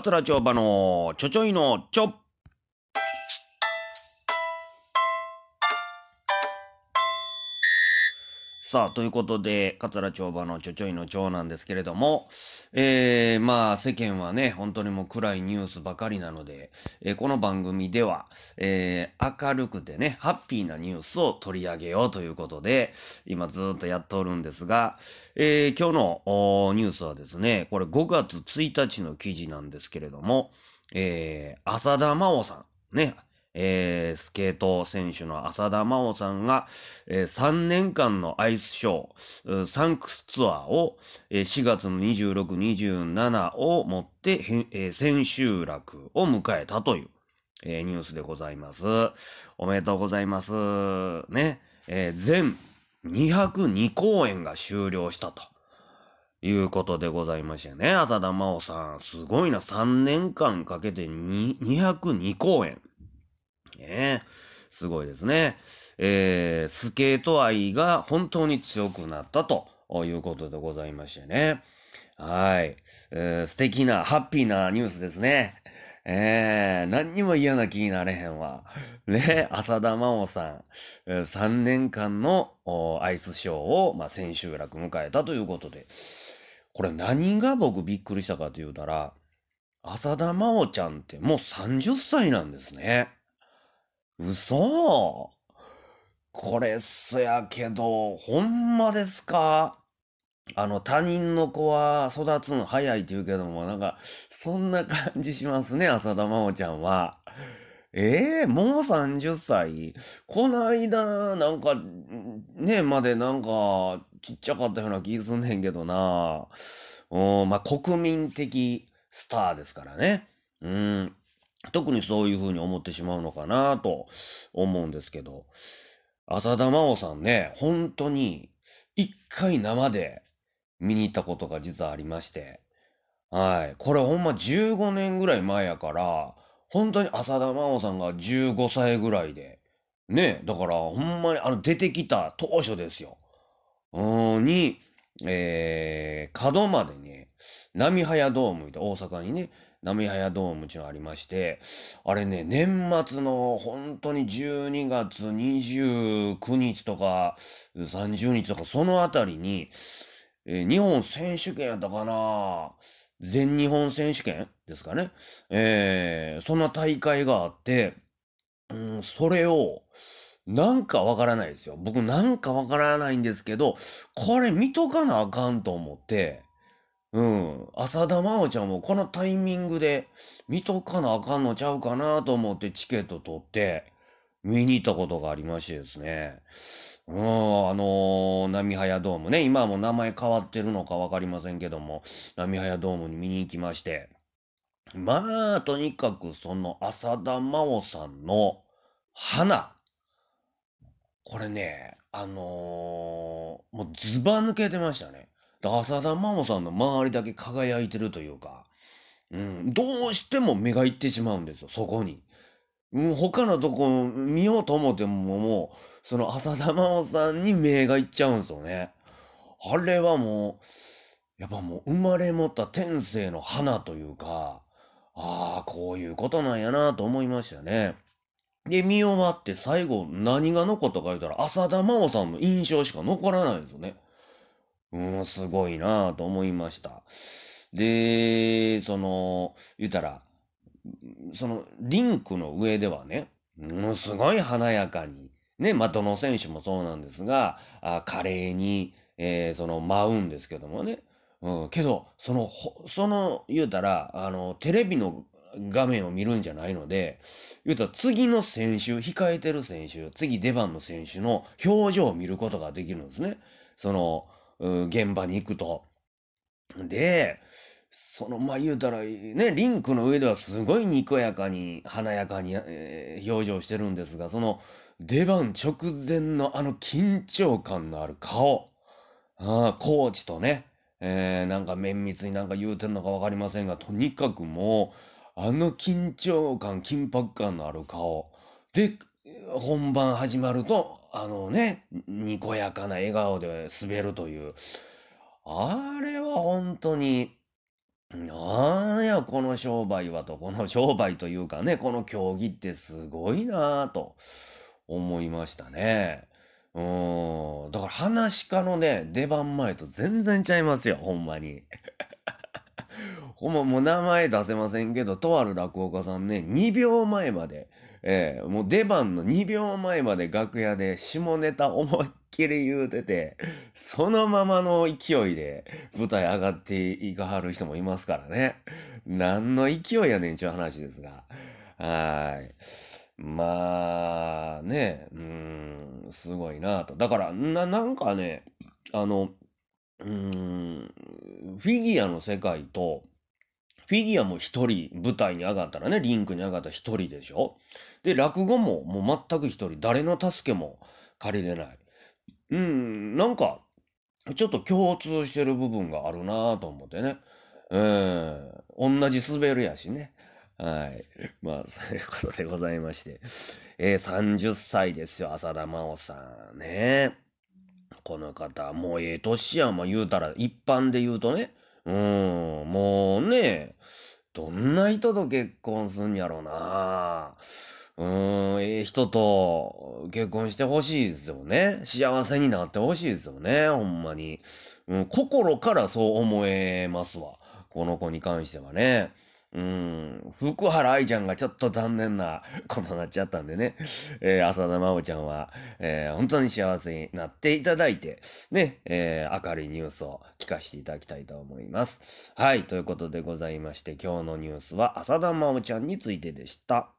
桂町場のちょちょいのちょっ。さあ、ということで、桂町場のちょちょいの町なんですけれども、えー、まあ、世間はね、本当にもう暗いニュースばかりなので、えー、この番組では、えー、明るくてね、ハッピーなニュースを取り上げようということで、今ずっとやっておるんですが、えー、今日のニュースはですね、これ5月1日の記事なんですけれども、えー、浅田真央さん、ね、えー、スケート選手の浅田真央さんが、えー、3年間のアイスショー、サンクスツアーを、えー、4月の26、27をもって、えー、千秋楽を迎えたという、えー、ニュースでございます。おめでとうございます。ね、えー、全202公演が終了したと。いうことでございましてね。浅田真央さん、すごいな。3年間かけて202公演。ねすごいですね。えー、スケート愛が本当に強くなったということでございましてね。はい。えー、素敵な、ハッピーなニュースですね。えー、何にも嫌な気になれへんわ。ね、浅田真央さん、え、3年間のアイスショーを、まあ、千秋楽迎えたということで、これ何が僕びっくりしたかと言うたら、浅田真央ちゃんってもう30歳なんですね。嘘これそやけど、ほんまですか？あの、他人の子は育つの早いって言うけども、なんか、そんな感じしますね、浅田真央ちゃんは。ええー、もう30歳？この間、なんか、ね、までなんか、ちっちゃかったような気すんねんけどな。うん、まあ、国民的スターですからね。うん。特にそういうふうに思ってしまうのかなと思うんですけど、浅田真央さんね、本当に一回生で見に行ったことが実はありまして、はい。これほんま15年ぐらい前やから、本当に浅田真央さんが15歳ぐらいで、ね、だからほんまにあの出てきた当初ですよ。うん、に、えー、角までね、波早ドームで大阪にね、波早ドームちのありまして、あれね、年末の本当に12月29日とか30日とかそのあたりに、えー、日本選手権やったかな全日本選手権ですかね。えー、そんな大会があって、うん、それを、なんかわからないですよ。僕なんかわからないんですけど、これ見とかなあかんと思って、うん。浅田真央ちゃんもこのタイミングで見とかなあかんのちゃうかなと思ってチケット取って見に行ったことがありましてですね。うん、あのー、波早ドームね、今はもう名前変わってるのかわかりませんけども、波早ドームに見に行きまして。まあ、とにかくその浅田真央さんの花。これね、あのー、もうズバ抜けてましたね。浅田真央さんの周りだけ輝いてるというか、うん、どうしても目がいってしまうんですよ、そこに。う、他のとこ見ようと思っても、もう、その浅田真央さんに目がいっちゃうんですよね。あれはもう、やっぱもう生まれ持った天性の花というか、ああ、こういうことなんやなと思いましたね。で、見終わって最後何が残ったか言うたら、浅田真央さんの印象しか残らないんですよね。うん、すごいなぁと思いました。で、その、言ったら、その、リンクの上ではね、ものすごい華やかに、ね、まあ、どの選手もそうなんですが、あ華麗に、えー、その、舞うんですけどもね。うん、けど、その、その、言うたら、あの、テレビの画面を見るんじゃないので、言うたら次の選手、控えてる選手、次出番の選手の表情を見ることができるんですね。その、現場に行くと。で、その、まあ、言うたら、ね、リンクの上ではすごいにこやかに、華やかに、えー、表情してるんですが、その、出番直前のあの緊張感のある顔、あコーチとね、えー、なんか綿密になんか言うてんのかわかりませんが、とにかくもう、あの緊張感、緊迫感のある顔。で、本番始まると、あのね、にこやかな笑顔で滑るという。あれは本当に、なんやこの商売はと、この商売というかね、この競技ってすごいなぁと思いましたね。うん。だから話し家のね、出番前と全然ちゃいますよ、ほんまに。ほんま、もう名前出せませんけど、とある落語家さんね、2秒前まで、ええもう出番の2秒前まで楽屋で下ネタ思いっきり言うてて、そのままの勢いで舞台上がっていかはる人もいますからね。何の勢いやねんちゅう話ですが。はい。まあ、ね、うん、すごいなと。だから、ななんかね、あの、うん、フィギュアの世界と、フィギュアも一人舞台に上がったらね、リンクに上がったら一人でしょ？で、落語ももう全く一人、誰の助けも借りれない。うん、なんか、ちょっと共通してる部分があるなぁと思ってね。うん、同じ滑るやしね。はい。まあ、そういうことでございまして。えー、30歳ですよ、浅田真央さん。ね。この方、もうええ年やん、まあ、言うたら、一般で言うとね。うん、もうね、どんな人と結婚すんやろうな。うん、ええ人と結婚してほしいですよね。幸せになってほしいですよね、ほんまに。うん、心からそう思えますわ。この子に関してはね。うん、福原愛ちゃんがちょっと残念な ことになっちゃったんでね、えー、浅田真央ちゃんは、えー、本当に幸せになっていただいて、ね、えー、明るいニュースを聞かせていただきたいと思います。はい、ということでございまして、今日のニュースは浅田真央ちゃんについてでした。